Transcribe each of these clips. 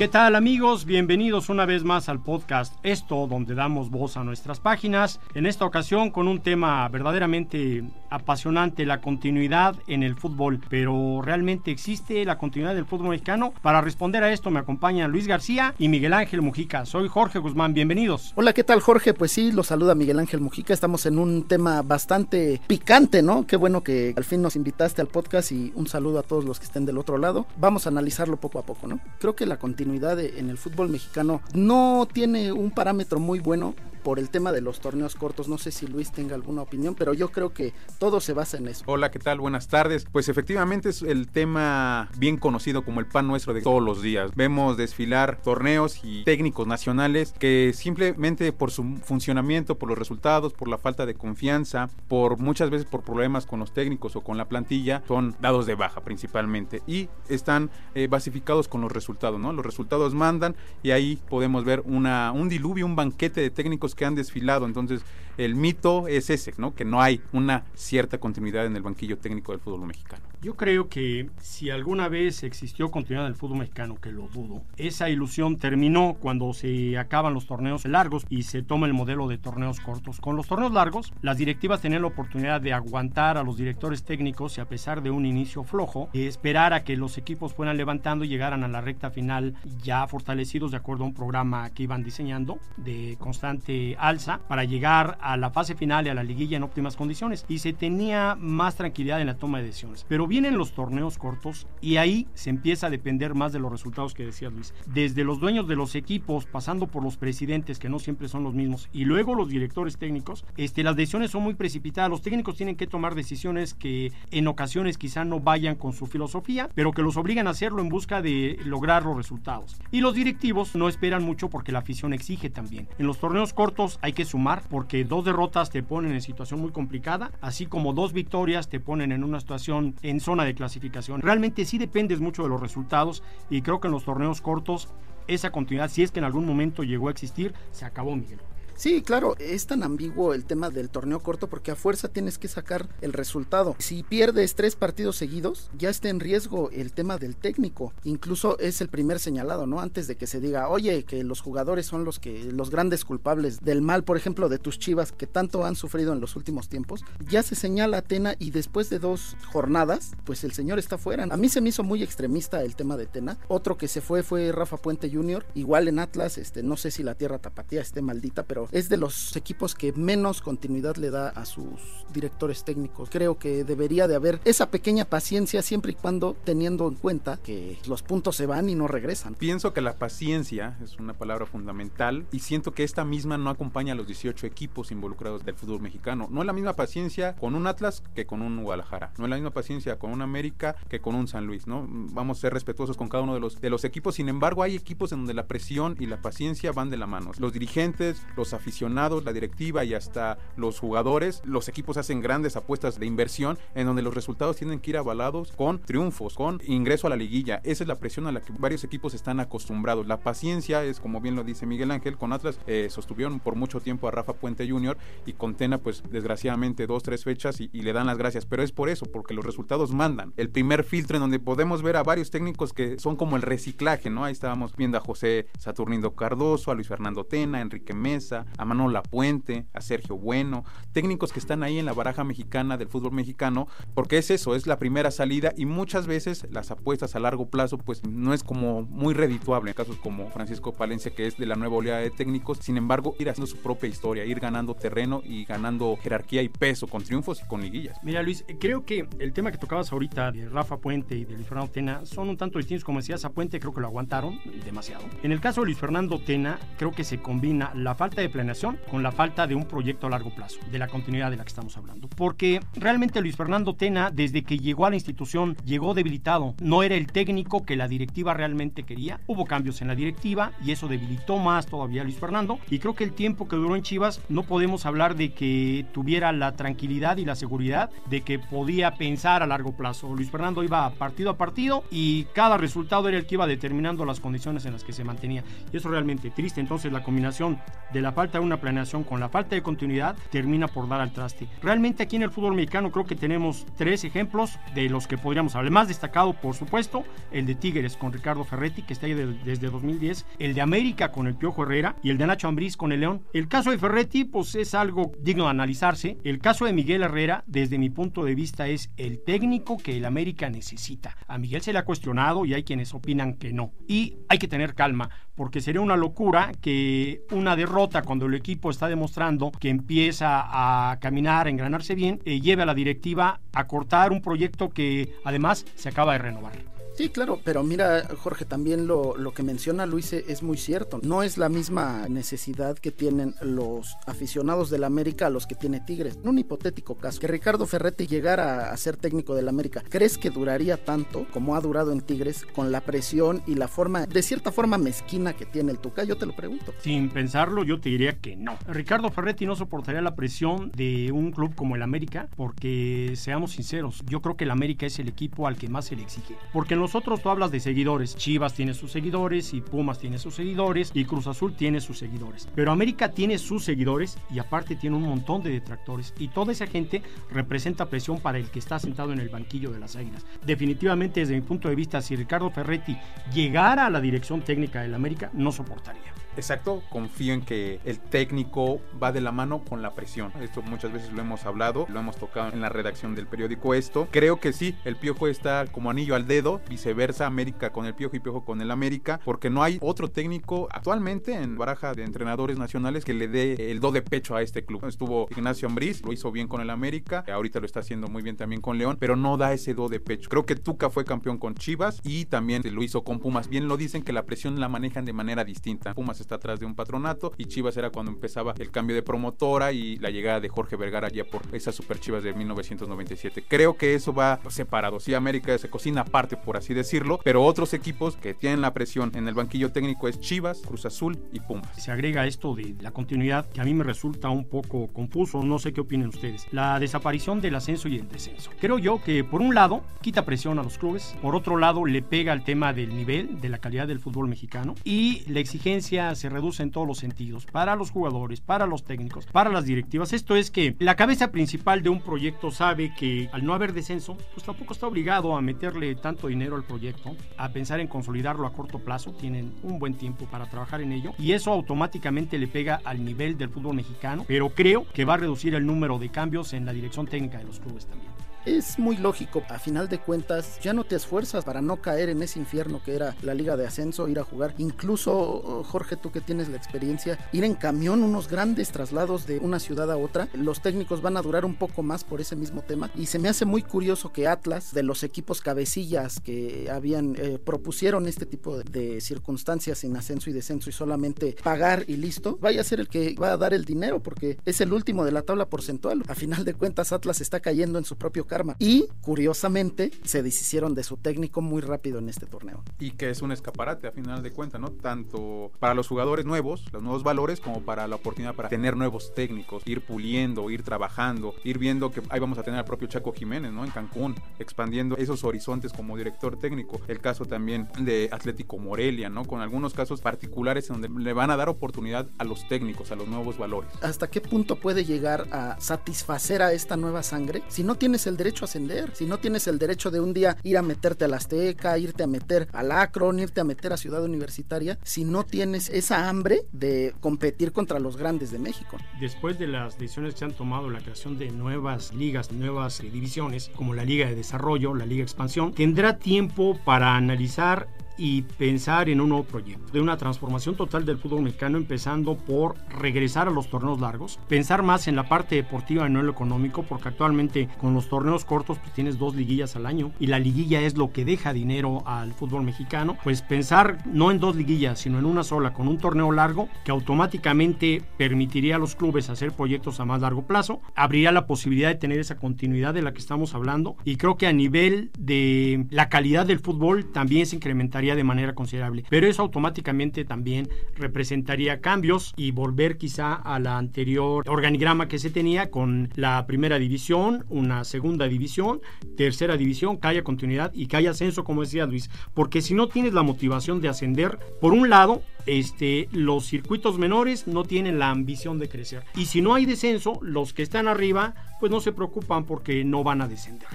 ¿Qué tal amigos? Bienvenidos una vez más al podcast Esto, donde damos voz a nuestras páginas. En esta ocasión con un tema verdaderamente apasionante, la continuidad en el fútbol. Pero ¿realmente existe la continuidad del fútbol mexicano? Para responder a esto me acompañan Luis García y Miguel Ángel Mujica. Soy Jorge Guzmán, bienvenidos. Hola, ¿qué tal Jorge? Pues sí, los saluda Miguel Ángel Mujica. Estamos en un tema bastante picante, ¿no? Qué bueno que al fin nos invitaste al podcast y un saludo a todos los que estén del otro lado. Vamos a analizarlo poco a poco, ¿no? Creo que la continuidad en el fútbol mexicano no tiene un parámetro muy bueno por el tema de los torneos cortos. No sé si Luis tenga alguna opinión, pero yo creo que todo se basa en eso. Hola, ¿qué tal? Buenas tardes. Pues efectivamente es el tema bien conocido como el pan nuestro de todos los días. Vemos desfilar torneos y técnicos nacionales que simplemente por su funcionamiento, por los resultados, por la falta de confianza, por muchas veces por problemas con los técnicos o con la plantilla, son dados de baja principalmente y están eh, basificados con los resultados, ¿no? Los resultados mandan y ahí podemos ver una, un diluvio, un banquete de técnicos que han desfilado. Entonces, el mito es ese, ¿no? Que no hay una cierta continuidad en el banquillo técnico del fútbol mexicano. Yo creo que si alguna vez existió continuidad en el fútbol mexicano, que lo dudo, esa ilusión terminó cuando se acaban los torneos largos y se toma el modelo de torneos cortos. Con los torneos largos, las directivas tenían la oportunidad de aguantar a los directores técnicos y a pesar de un inicio flojo, esperar a que los equipos fueran levantando y llegaran a la recta final ya fortalecidos de acuerdo a un programa que iban diseñando de constante alza para llegar a la fase final y a la liguilla en óptimas condiciones y se tenía más tranquilidad en la toma de decisiones. Pero vienen los torneos cortos y ahí se empieza a depender más de los resultados que decía Luis. Desde los dueños de los equipos, pasando por los presidentes, que no siempre son los mismos, y luego los directores técnicos, este, las decisiones son muy precipitadas. Los técnicos tienen que tomar decisiones que en ocasiones quizá no vayan con su filosofía, pero que los obligan a hacerlo en busca de lograr los resultados. Y los directivos no esperan mucho porque la afición exige también. En los torneos cortos hay que sumar porque dos derrotas te ponen en situación muy complicada, así como dos victorias te ponen en una situación en zona de clasificación. Realmente sí dependes mucho de los resultados y creo que en los torneos cortos esa continuidad, si es que en algún momento llegó a existir, se acabó, Miguel. Sí, claro, es tan ambiguo el tema del torneo corto porque a fuerza tienes que sacar el resultado. Si pierdes tres partidos seguidos, ya está en riesgo el tema del técnico. Incluso es el primer señalado, ¿no? Antes de que se diga, oye, que los jugadores son los que, los grandes culpables del mal, por ejemplo, de tus chivas que tanto han sufrido en los últimos tiempos, ya se señala a Tena y después de dos jornadas, pues el señor está fuera. A mí se me hizo muy extremista el tema de Tena. Otro que se fue fue Rafa Puente Jr., igual en Atlas, este, no sé si la tierra tapatía esté maldita, pero es de los equipos que menos continuidad le da a sus directores técnicos. Creo que debería de haber esa pequeña paciencia siempre y cuando teniendo en cuenta que los puntos se van y no regresan. Pienso que la paciencia es una palabra fundamental y siento que esta misma no acompaña a los 18 equipos involucrados del fútbol mexicano. No es la misma paciencia con un Atlas que con un Guadalajara. No es la misma paciencia con un América que con un San Luis, ¿no? Vamos a ser respetuosos con cada uno de los, de los equipos. Sin embargo, hay equipos en donde la presión y la paciencia van de la mano. Los dirigentes, los aficionados, la directiva y hasta los jugadores, los equipos hacen grandes apuestas de inversión en donde los resultados tienen que ir avalados con triunfos, con ingreso a la liguilla. Esa es la presión a la que varios equipos están acostumbrados. La paciencia es, como bien lo dice Miguel Ángel, con Atlas eh, sostuvieron por mucho tiempo a Rafa Puente Jr. y con Tena, pues desgraciadamente dos, tres fechas y, y le dan las gracias. Pero es por eso, porque los resultados mandan. El primer filtro en donde podemos ver a varios técnicos que son como el reciclaje, ¿no? Ahí estábamos viendo a José Saturnindo Cardoso, a Luis Fernando Tena, a Enrique Mesa, A Manuel Lapuente, a Sergio Bueno, técnicos que están ahí en la baraja mexicana del fútbol mexicano, porque es eso, es la primera salida y muchas veces las apuestas a largo plazo pues no es como muy redituable en casos como Francisco Palencia que es de la nueva oleada de técnicos, sin embargo ir haciendo su propia historia, ir ganando terreno y ganando jerarquía y peso con triunfos y con liguillas. Mira Luis, creo que el tema que tocabas ahorita de Rafa Puente y de Luis Fernando Tena son un tanto distintos, como decías, a Puente creo que lo aguantaron demasiado. En el caso de Luis Fernando Tena, creo que se combina la falta de planeación con la falta de un proyecto a largo plazo, de la continuidad de la que estamos hablando. Porque realmente Luis Fernando Tena, desde que llegó a la institución, llegó debilitado. No era el técnico que la directiva realmente quería. Hubo cambios en la directiva y eso debilitó más todavía a Luis Fernando. Y creo que el tiempo que duró en Chivas no podemos hablar de que tuviera la tranquilidad y la seguridad de que podía pensar a largo plazo. Luis Fernando iba partido a partido y cada resultado era el que iba determinando las condiciones en las que se mantenía. Y eso es realmente triste. Entonces la combinación de la falta de una planeación con la falta de continuidad termina por dar al traste. Realmente aquí en el fútbol mexicano creo que tenemos tres ejemplos de los que podríamos hablar. más destacado, por supuesto, el de Tigres con Ricardo Ferretti, que está ahí desde 2010, el de América con el Piojo Herrera y el de Nacho Ambriz con el León. El caso de Ferretti, pues es algo digno de analizarse. El caso de Miguel Herrera, desde mi punto de vista, es el técnico que el América necesita. A Miguel se le ha cuestionado y hay quienes opinan que no. Y hay que tener calma, porque sería una locura que una derrota cuando el equipo está demostrando que empieza a caminar, a engranarse bien, eh, lleve a la directiva a cortar un proyecto que además se acaba de renovar. Sí, claro, pero mira, Jorge, también lo, lo que menciona Luis es muy cierto. No es la misma necesidad que tienen los aficionados del América a los que tiene Tigres. En un hipotético caso, que Ricardo Ferretti llegara a ser técnico del América, ¿crees que duraría tanto como ha durado en Tigres con la presión y la forma, de cierta forma mezquina que tiene el Tuca? Yo te lo pregunto. Sin pensarlo, yo te diría que no. Ricardo Ferretti no soportaría la presión de un club como el América, porque seamos sinceros, yo creo que el América es el equipo al que más se le exige. Porque en los nosotros tú hablas de seguidores. Chivas tiene sus seguidores y Pumas tiene sus seguidores y Cruz Azul tiene sus seguidores. Pero América tiene sus seguidores y aparte tiene un montón de detractores. Y toda esa gente representa presión para el que está sentado en el banquillo de las Águilas. Definitivamente desde mi punto de vista, si Ricardo Ferretti llegara a la dirección técnica del América, no soportaría. Exacto, confío en que el técnico va de la mano con la presión. Esto muchas veces lo hemos hablado, lo hemos tocado en la redacción del periódico esto. Creo que sí, el Piojo está como anillo al dedo, viceversa, América con el Piojo y Piojo con el América, porque no hay otro técnico actualmente en baraja de entrenadores nacionales que le dé el do de pecho a este club. Estuvo Ignacio Ambriz, lo hizo bien con el América, ahorita lo está haciendo muy bien también con León, pero no da ese do de pecho. Creo que Tuca fue campeón con Chivas y también lo hizo con Pumas. Bien lo dicen que la presión la manejan de manera distinta. Pumas está atrás de un patronato y Chivas era cuando empezaba el cambio de promotora y la llegada de Jorge Vergara ya por esas super Chivas de 1997. Creo que eso va separado. Sí, América se cocina aparte, por así decirlo, pero otros equipos que tienen la presión en el banquillo técnico es Chivas, Cruz Azul y Pumas. Se agrega esto de la continuidad que a mí me resulta un poco confuso, no sé qué opinen ustedes. La desaparición del ascenso y el descenso. Creo yo que por un lado quita presión a los clubes, por otro lado le pega al tema del nivel, de la calidad del fútbol mexicano y la exigencia se reduce en todos los sentidos, para los jugadores, para los técnicos, para las directivas. Esto es que la cabeza principal de un proyecto sabe que al no haber descenso, pues tampoco está obligado a meterle tanto dinero al proyecto, a pensar en consolidarlo a corto plazo, tienen un buen tiempo para trabajar en ello y eso automáticamente le pega al nivel del fútbol mexicano, pero creo que va a reducir el número de cambios en la dirección técnica de los clubes también es muy lógico. A final de cuentas, ya no te esfuerzas para no caer en ese infierno que era la liga de ascenso, ir a jugar. Incluso, oh, Jorge, tú que tienes la experiencia, ir en camión, unos grandes traslados de una ciudad a otra. Los técnicos van a durar un poco más por ese mismo tema. Y se me hace muy curioso que Atlas, de los equipos cabecillas que habían, eh, propusieron este tipo de, circunstancias en ascenso y descenso y solamente pagar y listo, vaya a ser el que va a dar el dinero porque es el último de la tabla porcentual. A final de cuentas, Atlas está cayendo en su propio karma. Y curiosamente se deshicieron de su técnico muy rápido en este torneo. Y que es un escaparate a final de cuentas, ¿no? Tanto para los jugadores nuevos, los nuevos valores, como para la oportunidad para tener nuevos técnicos, ir puliendo, ir trabajando, ir viendo que ahí vamos a tener al propio Chaco Jiménez, ¿no? En Cancún, expandiendo esos horizontes como director técnico. El caso también de Atlético Morelia, ¿no? Con algunos casos particulares en donde le van a dar oportunidad a los técnicos, a los nuevos valores. ¿Hasta qué punto puede llegar a satisfacer a esta nueva sangre? Si no tienes el derecho a ascender, si no tienes el derecho de un día ir a meterte a la Azteca, irte a meter al Acron, irte a meter a Ciudad Universitaria, si no tienes esa hambre de competir contra los grandes de México. Después de las decisiones que se han tomado, la creación de nuevas ligas, nuevas divisiones, como la Liga de Desarrollo, la Liga Expansión, tendrá tiempo para analizar y pensar en un nuevo proyecto, de una transformación total del fútbol mexicano, empezando por regresar a los torneos largos, pensar más en la parte deportiva y no en lo económico, porque actualmente con los torneos cortos pues tienes dos liguillas al año y la liguilla es lo que deja dinero al fútbol mexicano, pues pensar no en dos liguillas, sino en una sola, con un torneo largo que automáticamente permitiría a los clubes hacer proyectos a más largo plazo, abriría la posibilidad de tener esa continuidad de la que estamos hablando y creo que a nivel de la calidad del fútbol también se incrementaría de manera considerable. Pero eso automáticamente también representaría cambios y volver quizá a la anterior organigrama que se tenía con la primera división, una segunda división, tercera división, que haya continuidad y que haya ascenso, como decía Luis. Porque si no tienes la motivación de ascender, por un lado, este, los circuitos menores no tienen la ambición de crecer. Y si no hay descenso, los que están arriba, pues no se preocupan porque no van a descender.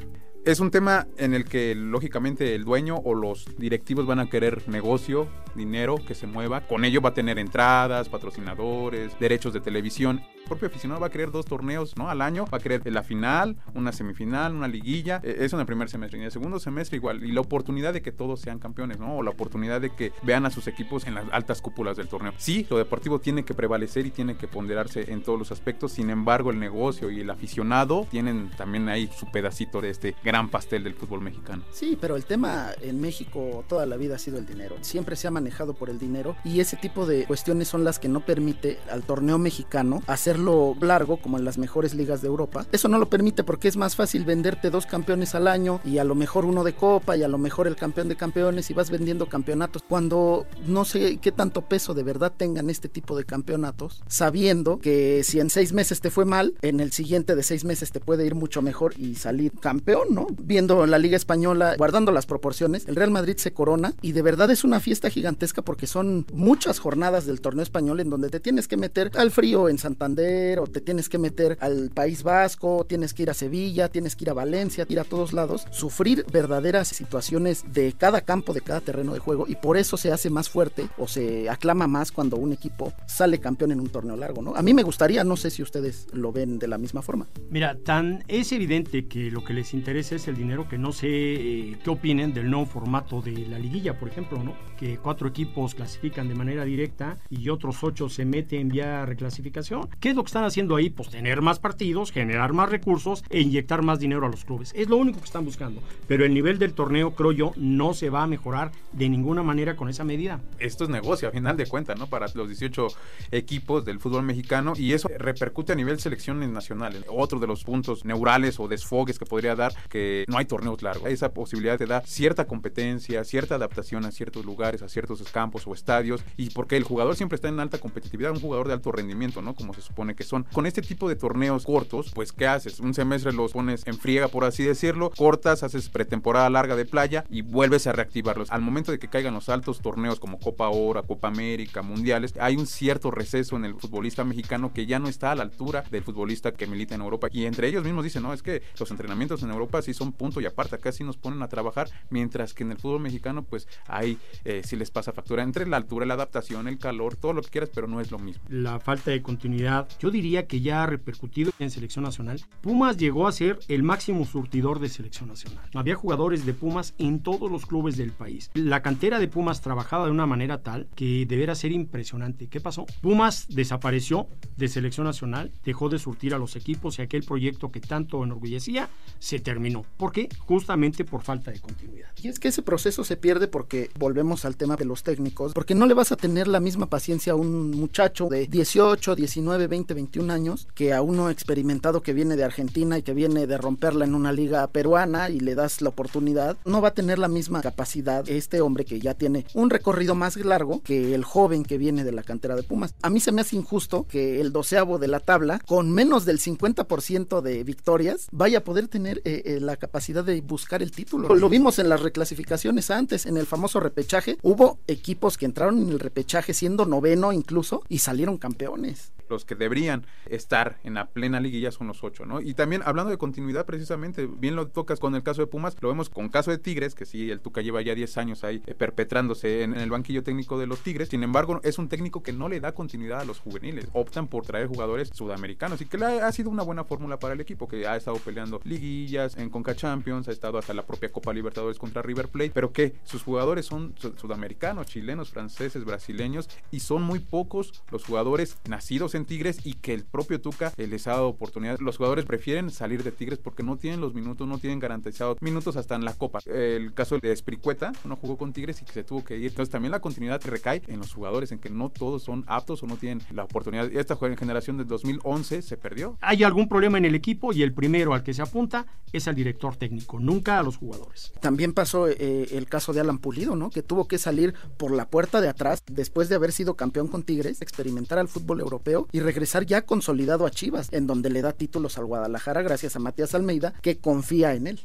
Es un tema en el que lógicamente el dueño o los directivos van a querer negocio, dinero que se mueva. Con ello va a tener entradas, patrocinadores, derechos de televisión. Propio aficionado va a querer dos torneos ¿no? al año, va a querer la final, una semifinal, una liguilla. E, eso en el primer semestre. Y en el segundo semestre igual. Y la oportunidad de que todos sean campeones, ¿no? O la oportunidad de que vean a sus equipos en las altas cúpulas del torneo. Sí, lo deportivo tiene que prevalecer y tiene que ponderarse en todos los aspectos. Sin embargo, el negocio y el aficionado tienen también ahí su pedacito de este gran pastel del fútbol mexicano. Sí, pero el tema en México toda la vida ha sido el dinero. Siempre se ha manejado por el dinero y ese tipo de cuestiones son las que no permite al torneo mexicano hacerlo largo como en las mejores ligas de Europa. Eso no lo permite porque es más fácil venderte dos campeones al año y a lo mejor uno de copa y a lo mejor el campeón de campeones y vas vendiendo campeonatos cuando no sé qué tanto peso de verdad tengan este tipo de campeonatos, sabiendo que si en seis meses te fue mal, en el siguiente de seis meses te puede ir mucho mejor y salir campeón, ¿no? Viendo la Liga Española, guardando las proporciones, el Real Madrid se corona y de verdad es una fiesta gigantesca porque son muchas jornadas del torneo español en donde te tienes que meter al frío en Santander o te tienes que meter al País Vasco, tienes que ir a Sevilla, tienes que ir a Valencia, ir a todos lados, sufrir verdaderas situaciones de cada campo, de cada terreno de juego y por eso se hace más fuerte o se aclama más cuando un equipo sale campeón en un torneo largo, ¿no? A mí me gustaría, no sé si ustedes lo ven de la misma forma. Mira, tan es evidente que lo que les interesa es el dinero que no sé eh, qué opinen del nuevo formato de la liguilla, por ejemplo, ¿no? Que cuatro equipos clasifican de manera directa y otros ocho se meten vía reclasificación. ¿Qué es lo que están haciendo ahí? Pues tener más partidos, generar más recursos e inyectar más dinero a los clubes. Es lo único que están buscando. Pero el nivel del torneo, creo yo, no se va a mejorar de ninguna manera con esa medida. Esto es negocio, a final de cuentas, ¿no? Para los 18 equipos del fútbol mexicano y eso repercute a nivel selecciones nacionales. Otro de los puntos neurales o desfogues que podría dar que no hay torneos largos. Esa posibilidad te da cierta competencia, cierta adaptación a ciertos lugares, a ciertos campos o estadios y porque el jugador siempre está en alta competitividad, un jugador de alto rendimiento, ¿no? Como se supone que son. Con este tipo de torneos cortos, pues ¿qué haces? Un semestre los pones en friega, por así decirlo, cortas, haces pretemporada larga de playa y vuelves a reactivarlos. Al momento de que caigan los altos torneos como Copa Oro, Copa América, Mundiales, hay un cierto receso en el futbolista mexicano que ya no está a la altura del futbolista que milita en Europa. Y entre ellos mismos dicen, no, es que los entrenamientos en Europa sí son punto y aparte, acá sí nos ponen a trabajar, mientras que en el fútbol mexicano, pues ahí eh, sí les pasa factura entre la altura, la adaptación, el calor, todo lo que quieras, pero no es lo mismo. La falta de continuidad, yo diría que ya ha repercutido en selección nacional. Pumas llegó a ser el máximo surtidor de selección nacional. Había jugadores de Pumas en todos los clubes del país. La cantera de Pumas trabajaba de una manera tal que deberá ser impresionante. ¿Qué pasó? Pumas desapareció de selección nacional, dejó de surtir a los equipos y aquel proyecto que tanto enorgullecía se terminó. ¿Por qué? Justamente por falta de continuidad. Y es que ese proceso se pierde porque volvemos al tema de los técnicos, porque no le vas a tener la misma paciencia a un muchacho de 18, 19, 20, 21 años que a uno experimentado que viene de Argentina y que viene de romperla en una liga peruana y le das la oportunidad, no va a tener la misma capacidad este hombre que ya tiene un recorrido más largo que el joven que viene de la cantera de Pumas. A mí se me hace injusto que el doceavo de la tabla, con menos del 50% de victorias, vaya a poder tener eh, eh, la capacidad de buscar el título. Lo vimos en las reclasificaciones antes, en el famoso repechaje. Hubo equipos que entraron en el repechaje siendo noveno incluso y salieron campeones. Los que deberían estar en la plena liguilla son los ocho, ¿no? Y también hablando de continuidad, precisamente, bien lo tocas con el caso de Pumas, lo vemos con caso de Tigres, que sí, el Tuca lleva ya 10 años ahí eh, perpetrándose en, el banquillo técnico de los Tigres, sin embargo, es un técnico que no le da continuidad a los juveniles, optan por traer jugadores sudamericanos y que le ha, sido una buena fórmula para el equipo, que ha estado peleando liguillas en Conca Champions, ha estado hasta la propia Copa Libertadores contra River Plate, pero que sus jugadores son sudamericanos, chilenos, franceses, brasileños y son muy pocos los jugadores nacidos en Tigres y que el propio Tuca les ha dado oportunidad. Los jugadores prefieren salir de Tigres porque no tienen los minutos, no tienen garantizados minutos hasta en la Copa. El caso de Espricueta, no jugó con Tigres y que se tuvo que ir. Entonces también la continuidad recae en los jugadores, en que no todos son aptos o no tienen la oportunidad. Esta generación de 2011 se perdió. Hay algún problema en el equipo y el primero al que se apunta es al director técnico, nunca a los jugadores. También pasó eh, el caso de Alan Pulido, ¿no? Que tuvo que salir por la puerta de atrás después de haber sido campeón con Tigres, experimentar al fútbol europeo y regresar ya consolidado a Chivas, en donde le da títulos al Guadalajara gracias a Matías Almeida, que confía en él.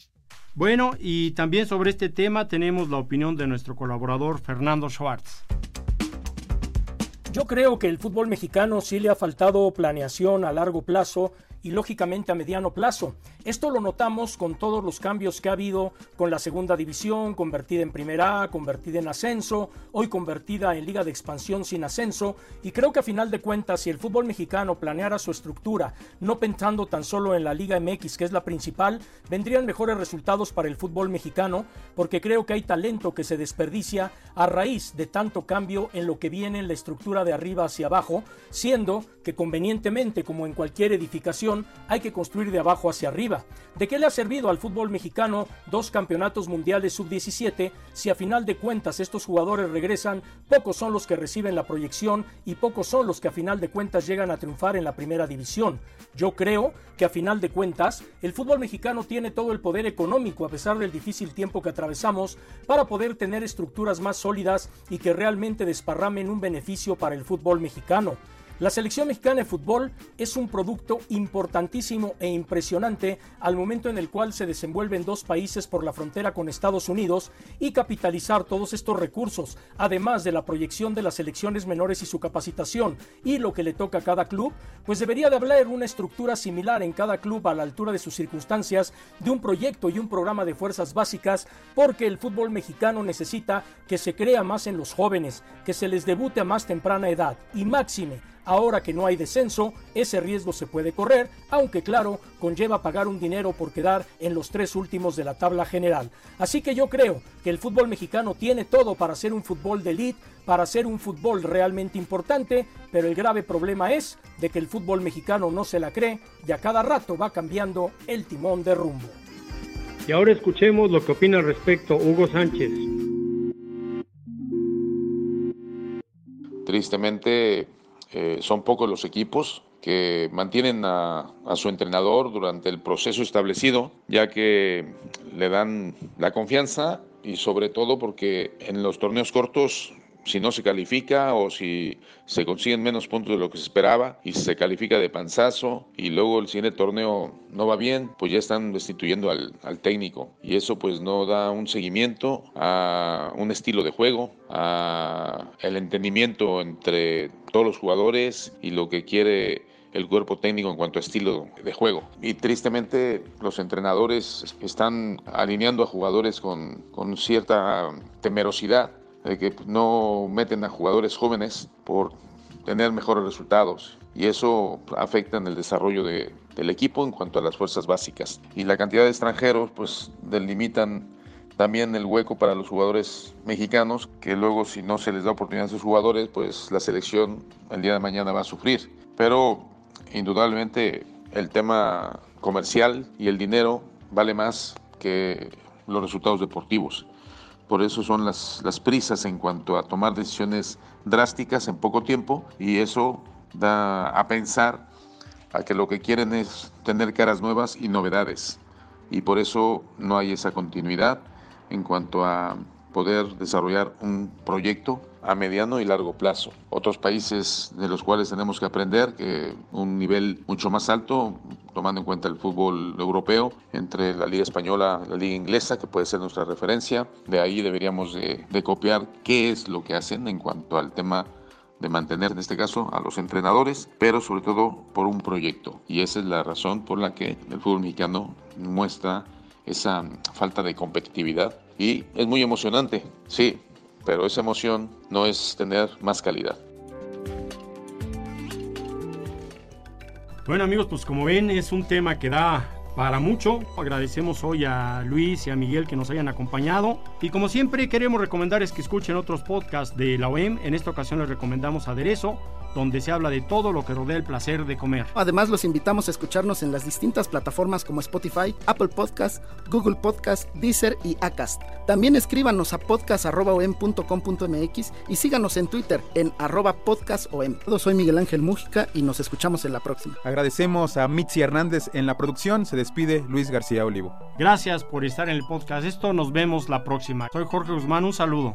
Bueno, y también sobre este tema tenemos la opinión de nuestro colaborador Fernando Schwartz. Yo creo que el fútbol mexicano sí le ha faltado planeación a largo plazo y lógicamente a mediano plazo. Esto lo notamos con todos los cambios que ha habido con la segunda división, convertida en primera A, convertida en ascenso, hoy convertida en liga de expansión sin ascenso, y creo que a final de cuentas, si el fútbol mexicano planeara su estructura, no pensando tan solo en la Liga MX, que es la principal, vendrían mejores resultados para el fútbol mexicano, porque creo que hay talento que se desperdicia a raíz de tanto cambio en lo que viene en la estructura de arriba hacia abajo, siendo que convenientemente, como en cualquier edificación, hay que construir de abajo hacia arriba. ¿De qué le ha servido al fútbol mexicano dos campeonatos mundiales sub-17 si a final de cuentas estos jugadores regresan, pocos son los que reciben la proyección y pocos son los que a final de cuentas llegan a triunfar en la primera división? Yo creo que a final de cuentas el fútbol mexicano tiene todo el poder económico a pesar del difícil tiempo que atravesamos para poder tener estructuras más sólidas y que realmente desparramen un beneficio para el fútbol mexicano. La selección mexicana de fútbol es un producto importantísimo e impresionante al momento en el cual se desenvuelven dos países por la frontera con Estados Unidos y capitalizar todos estos recursos, además de la proyección de las selecciones menores y su capacitación y lo que le toca a cada club, pues debería de haber una estructura similar en cada club a la altura de sus circunstancias de un proyecto y un programa de fuerzas básicas porque el fútbol mexicano necesita que se crea más en los jóvenes, que se les debute a más temprana edad y máxime Ahora que no hay descenso, ese riesgo se puede correr, aunque claro, conlleva pagar un dinero por quedar en los tres últimos de la tabla general. Así que yo creo que el fútbol mexicano tiene todo para ser un fútbol de elite, para ser un fútbol realmente importante, pero el grave problema es de que el fútbol mexicano no se la cree y a cada rato va cambiando el timón de rumbo. Y ahora escuchemos lo que opina al respecto Hugo Sánchez. Tristemente, eh, son pocos los equipos que mantienen a, su entrenador durante el proceso establecido, ya que le dan la confianza y sobre todo porque en los torneos cortos si no se califica o si se consiguen menos puntos de lo que se esperaba y se califica de panzazo y luego el siguiente torneo no va bien, pues ya están destituyendo al, técnico y eso pues no da un seguimiento a un estilo de juego, a el entendimiento entre todos los jugadores y lo que quiere el cuerpo técnico en cuanto a estilo de juego. Y tristemente los entrenadores están alineando a jugadores con, con cierta temerosidad de que no meten a jugadores jóvenes por tener mejores resultados y eso afecta en el desarrollo de, del equipo en cuanto a las fuerzas básicas. Y la cantidad de extranjeros pues delimitan también el hueco para los jugadores mexicanos, que luego si no se les da oportunidad a sus jugadores, pues la selección el día de mañana va a sufrir. Pero indudablemente el tema comercial y el dinero vale más que los resultados deportivos. Por eso son las, las prisas en cuanto a tomar decisiones drásticas en poco tiempo y eso da a pensar a que lo que quieren es tener caras nuevas y novedades. Y por eso no hay esa continuidad en cuanto a poder desarrollar un proyecto a mediano y largo plazo. Otros países de los cuales tenemos que aprender que un nivel mucho más alto, tomando en cuenta el fútbol europeo, entre la liga española la liga inglesa, que puede ser nuestra referencia. De ahí deberíamos de, de copiar qué es lo que hacen en cuanto al tema de mantener en este caso a los entrenadores, pero sobre todo por un proyecto. Y esa es la razón por la que el fútbol mexicano muestra esa falta de competitividad. Y es muy emocionante, sí, pero esa emoción no es tener más calidad. Bueno amigos, pues como ven es un tema que da para mucho. Agradecemos hoy a Luis y a Miguel que nos hayan acompañado. Y como siempre queremos recomendarles que escuchen otros podcasts de la OEM. En esta ocasión les recomendamos Aderezo, donde se habla de todo lo que rodea el placer de comer. Además, los invitamos a escucharnos en las distintas plataformas como Spotify, Apple Podcast, Google Podcast, Deezer y Acast. También escríbanos a podcast.om.com.mx y síganos en Twitter en arroba podcastom. Soy Miguel Ángel Mújica y nos escuchamos en la próxima. Agradecemos a Mitzi Hernández en la producción. Se despide Luis García Olivo. Gracias por estar en el podcast. Esto nos vemos la próxima. Soy Jorge Guzmán. Un saludo.